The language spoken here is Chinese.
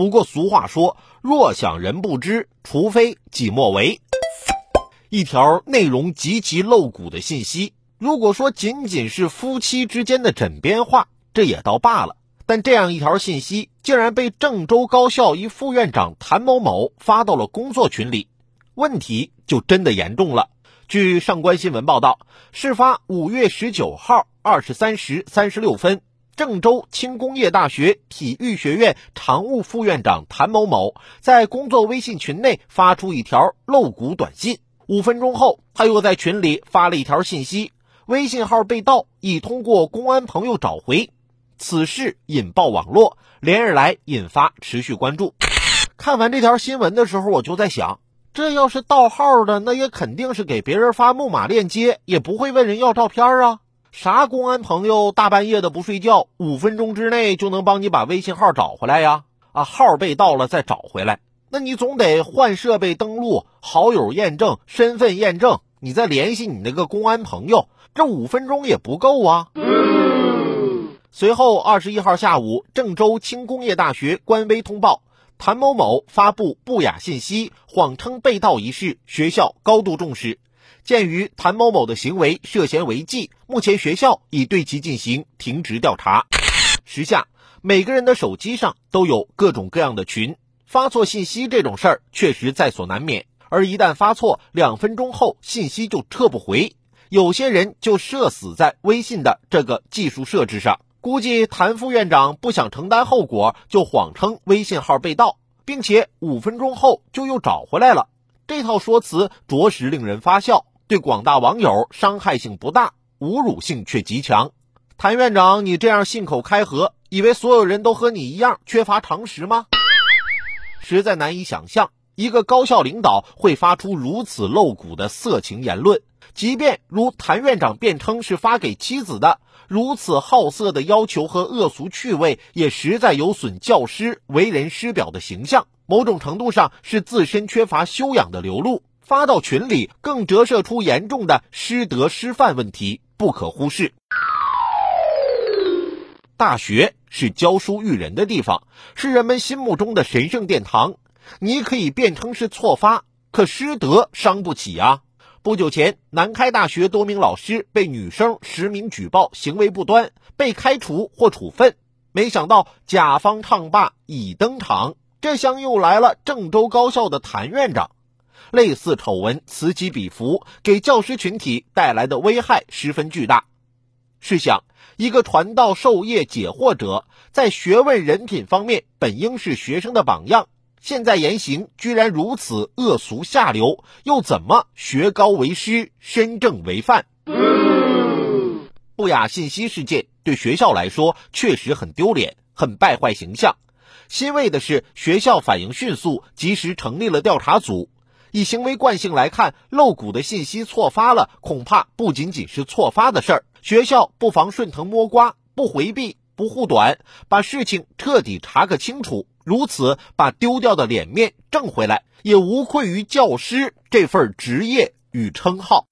不过俗话说，若想人不知，除非己莫为。一条内容极其露骨的信息，如果说仅仅是夫妻之间的枕边话，这也倒罢了。但这样一条信息，竟然被郑州高校一副院长谭某某发到了工作群里，问题就真的严重了。据上官新闻报道，事发五月十九号二十三时三十六分，郑州轻工业大学体育学院常务副院长谭某某在工作微信群内发出一条露骨短信。五分钟后，他又在群里发了一条信息，微信号被盗，已通过公安朋友找回。此事引爆网络，连日来引发持续关注。看完这条新闻的时候，我就在想。这要是盗号的，那也肯定是给别人发木马链接，也不会问人要照片啊。啥公安朋友大半夜的不睡觉，五分钟之内就能帮你把微信号找回来呀？啊，号被盗了再找回来，那你总得换设备登录、好友验证、身份验证，你再联系你那个公安朋友，这五分钟也不够啊。随后，二十一号下午，郑州轻工业大学官微通报。谭某某发布不雅信息，谎称被盗一事，学校高度重视。鉴于谭某某的行为涉嫌违纪，目前学校已对其进行停职调查。时下，每个人的手机上都有各种各样的群，发错信息这种事儿确实在所难免。而一旦发错，两分钟后信息就撤不回，有些人就社死在微信的这个技术设置上。估计谭副院长不想承担后果，就谎称微信号被盗，并且五分钟后就又找回来了。这套说辞着实令人发笑，对广大网友伤害性不大，侮辱性却极强。谭院长，你这样信口开河，以为所有人都和你一样缺乏常识吗？实在难以想象，一个高校领导会发出如此露骨的色情言论。即便如谭院长辩称是发给妻子的，如此好色的要求和恶俗趣味，也实在有损教师为人师表的形象。某种程度上是自身缺乏修养的流露，发到群里更折射出严重的师德师范问题，不可忽视。大学是教书育人的地方，是人们心目中的神圣殿堂。你可以辩称是错发，可师德伤不起啊。不久前，南开大学多名老师被女生实名举报行为不端，被开除或处分。没想到甲方唱罢已登场，这厢又来了郑州高校的谭院长。类似丑闻此起彼伏，给教师群体带来的危害十分巨大。试想，一个传道授业解惑者，在学问人品方面本应是学生的榜样。现在言行居然如此恶俗下流，又怎么学高为师，身正为范？不雅信息事件对学校来说确实很丢脸，很败坏形象。欣慰的是，学校反应迅速，及时成立了调查组。以行为惯性来看，漏骨的信息错发了，恐怕不仅仅是错发的事儿。学校不妨顺藤摸瓜，不回避，不护短，把事情彻底查个清楚。如此把丢掉的脸面挣回来，也无愧于教师这份职业与称号。